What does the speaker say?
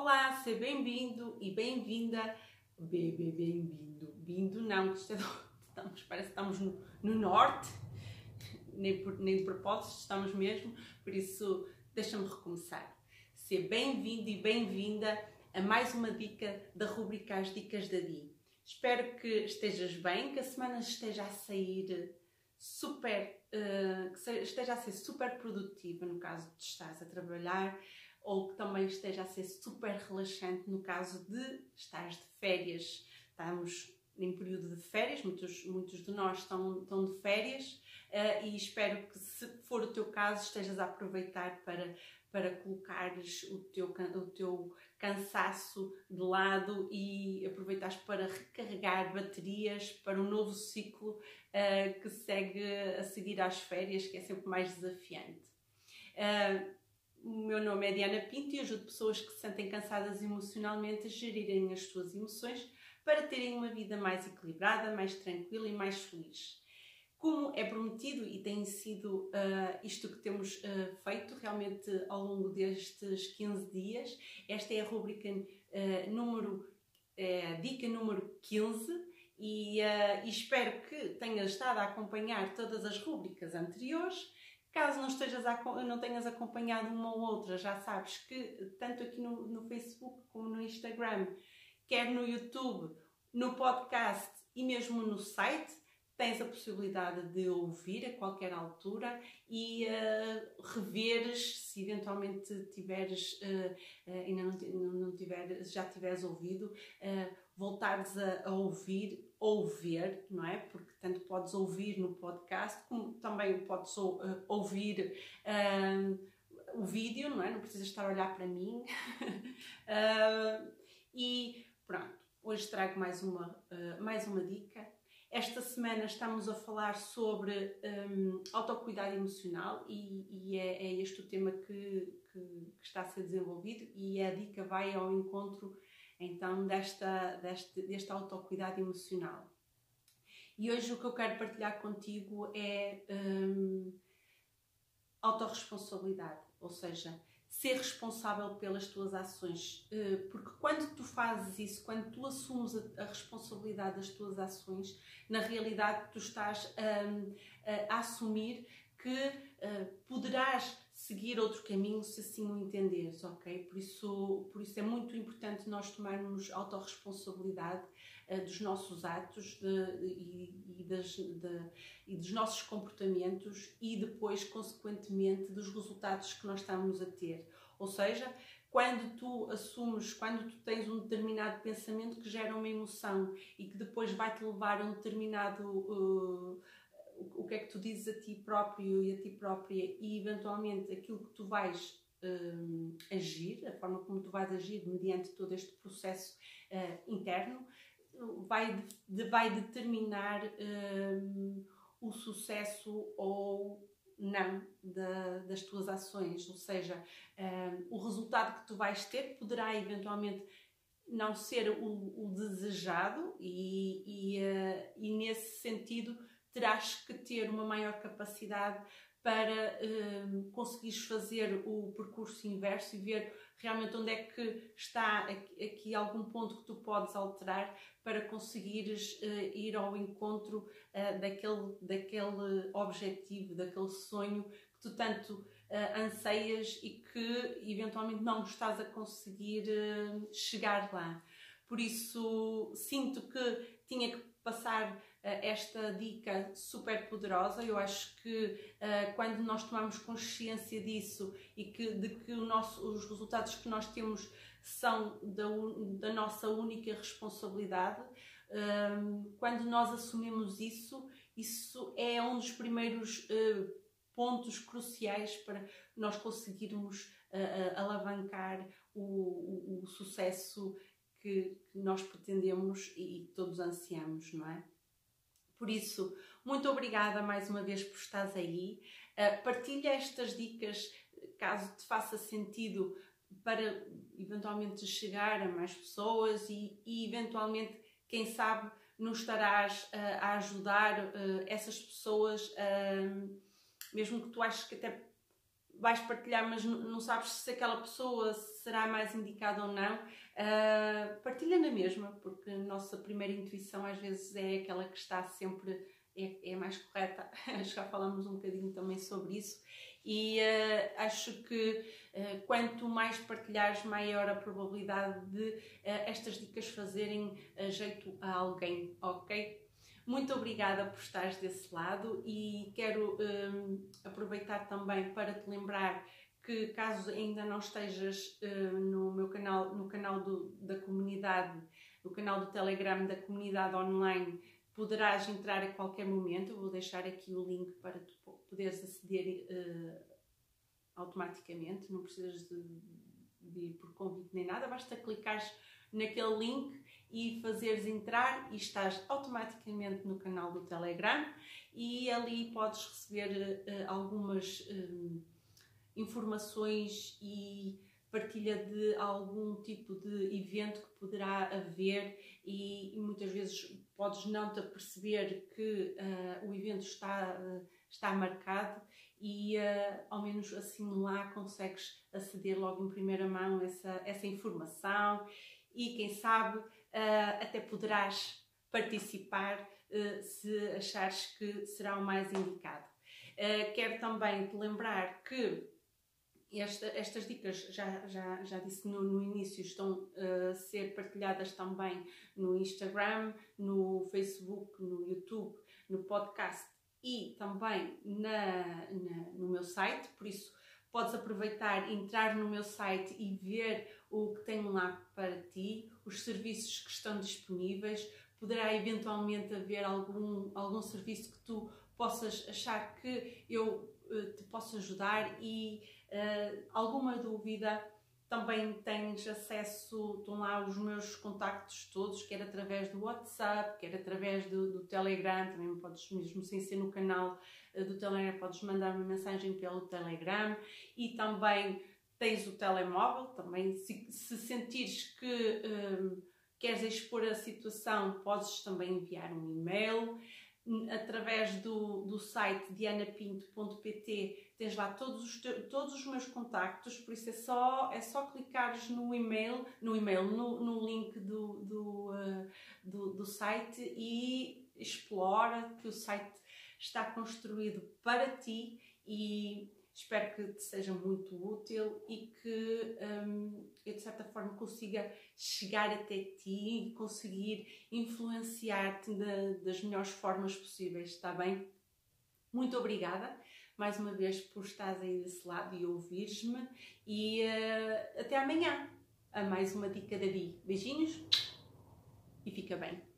Olá, seja bem-vindo e bem-vinda. Bem-vindo, bem vindo não, estamos, parece que estamos no, no norte, nem, por, nem de propósito, estamos mesmo, por isso deixa-me recomeçar. Seja bem-vindo e bem-vinda a mais uma dica da rubrica As Dicas da Di. Espero que estejas bem, que a semana esteja a sair super, uh, que esteja a ser super produtiva no caso de estares a trabalhar ou que também esteja a ser super relaxante no caso de estares de férias. Estamos em período de férias, muitos, muitos de nós estão, estão de férias uh, e espero que, se for o teu caso, estejas a aproveitar para, para colocares o teu, o teu cansaço de lado e aproveitares para recarregar baterias para um novo ciclo uh, que segue a seguir às férias, que é sempre mais desafiante. Uh, o meu nome é Diana Pinto e ajudo pessoas que se sentem cansadas emocionalmente a gerirem as suas emoções para terem uma vida mais equilibrada, mais tranquila e mais feliz. Como é prometido e tem sido uh, isto que temos uh, feito realmente ao longo destes 15 dias, esta é a rubrica uh, número, dica número 15 e, e espero que tenhas estado a acompanhar todas as rubricas anteriores Caso não, estejas a, não tenhas acompanhado uma ou outra, já sabes que tanto aqui no, no Facebook como no Instagram, quer no YouTube, no podcast e mesmo no site, tens a possibilidade de ouvir a qualquer altura e uh, reveres, se eventualmente tiveres, uh, uh, ainda não, não tiveres, já tiveres ouvido, voltares a, a, ouvir ou ver, não é? Porque tanto podes ouvir no podcast, como também podes ouvir o vídeo, não é? Não precisas estar a olhar para mim. e pronto, hoje trago mais uma, mais uma dica esta semana estamos a falar sobre um, autocuidado emocional e, e é, é, este o tema que, que, que, está a ser desenvolvido e a dica vai ao encontro então desta, deste autocuidado emocional. E hoje o que eu quero partilhar contigo é um, autorresponsabilidade, ou seja, ser responsável pelas tuas ações. Eh, porque quando tu fazes isso, quando tu assumes a, responsabilidade das tuas ações, na realidade tu estás a, a assumir que uh, poderás seguir outro caminho se assim o entenderes, ok? Por isso, por isso é muito importante nós tomarmos autorresponsabilidade uh, dos nossos atos de, de, e, das, de, e dos nossos comportamentos e depois, consequentemente, dos resultados que nós estamos a ter. Ou seja, quando tu assumes, quando tu tens um determinado pensamento que gera uma emoção e que depois vai te levar a um determinado. Uh, o que é que tu dizes a ti próprio e a ti própria e eventualmente aquilo que tu vais um, agir, a forma como tu vais agir mediante todo este processo uh, interno, vai, de, vai determinar um, o sucesso ou não da, das tuas ações, ou seja, um, o resultado que tu vais ter poderá eventualmente não ser o, o desejado e, e, uh, e nesse sentido terás que ter uma maior capacidade para um, conseguires fazer o percurso inverso e ver realmente onde é que está aqui, algum ponto que tu podes alterar para conseguires uh, ir ao encontro uh, daquele, daquele objetivo, daquele sonho que tu tanto uh, anseias e que eventualmente não estás a conseguir chegar lá. Por isso, sinto que tinha que passar esta dica super poderosa. Eu acho que uh, quando nós tomamos consciência disso e que, de que nosso, os resultados que nós temos são da, da nossa única responsabilidade, uh, quando nós assumimos isso, isso é um dos primeiros uh, pontos cruciais para nós conseguirmos alavancar o, o, o sucesso que, que, nós pretendemos e todos ansiamos, não é? Por isso, muito obrigada mais uma vez por estares aí. Uh, partilha estas dicas caso te faça sentido para eventualmente chegar a mais pessoas e, e eventualmente, quem sabe, nos estarás uh, a ajudar uh, essas pessoas, mesmo que tu aches que até vais partilhar, mas não sabes se aquela pessoa será mais indicada ou não, uh, partilha na mesma, porque a nossa primeira intuição às vezes é aquela que está sempre, é, é mais correta. Já falamos um bocadinho também sobre isso. E uh, acho que uh, quanto mais partilhares, maior a probabilidade de estas dicas fazerem jeito a alguém, ok? Muito obrigada por estares desse lado e quero um, aproveitar também para te lembrar que caso ainda não estejas uh, no meu canal, no canal do, da comunidade, no canal do Telegram da comunidade online, poderás entrar a qualquer momento. Eu vou deixar aqui o link para tu poderes aceder uh, automaticamente, não precisas de, de ir por convite nem nada, basta clicares naquele link e fazeres entrar e estás automaticamente no canal do Telegram. E ali podes receber uh, algumas informações e partilha de algum tipo de evento que poderá haver e, e muitas vezes podes não te perceber que uh, o evento está, está marcado e ao menos assim lá consegues aceder logo em primeira mão essa, essa informação e quem sabe uh, até poderás participar uh, se achares que será o mais indicado. Uh, quero também te lembrar que esta, estas dicas, já, já, já disse no, no início, estão a ser partilhadas também no Instagram, no Facebook, no YouTube, no podcast e também na, na no meu site, por isso podes aproveitar, entrar no meu site e ver o que tenho lá para ti, os serviços que estão disponíveis. Poderá eventualmente haver algum, algum serviço que tu possas achar que eu uh, te posso ajudar e uh, alguma dúvida também tens acesso, estão lá os meus contactos todos, quer através do WhatsApp, quer através do, do Telegram, também podes, mesmo sem ser no canal uh, do Telegram, podes mandar uma mensagem pelo Telegram. E também tens o telemóvel, também se, se sentires que um, queres expor a situação, podes também enviar um e-mail através do, do site dianapinto.pt tens lá todos os, todos os meus contactos, por isso é só, é só clicares no e-mail, no e-mail, no, no link do, do, uh, do, do site e explora que o site está construído para ti e espero que te seja muito útil e que um, eu de certa forma consiga chegar até ti e conseguir influenciar-te das melhores formas possíveis, está bem? Muito obrigada mais uma vez por estares aí desse lado e ouvires-me e uh, até amanhã a mais uma dica da Bi. Beijinhos e fica bem.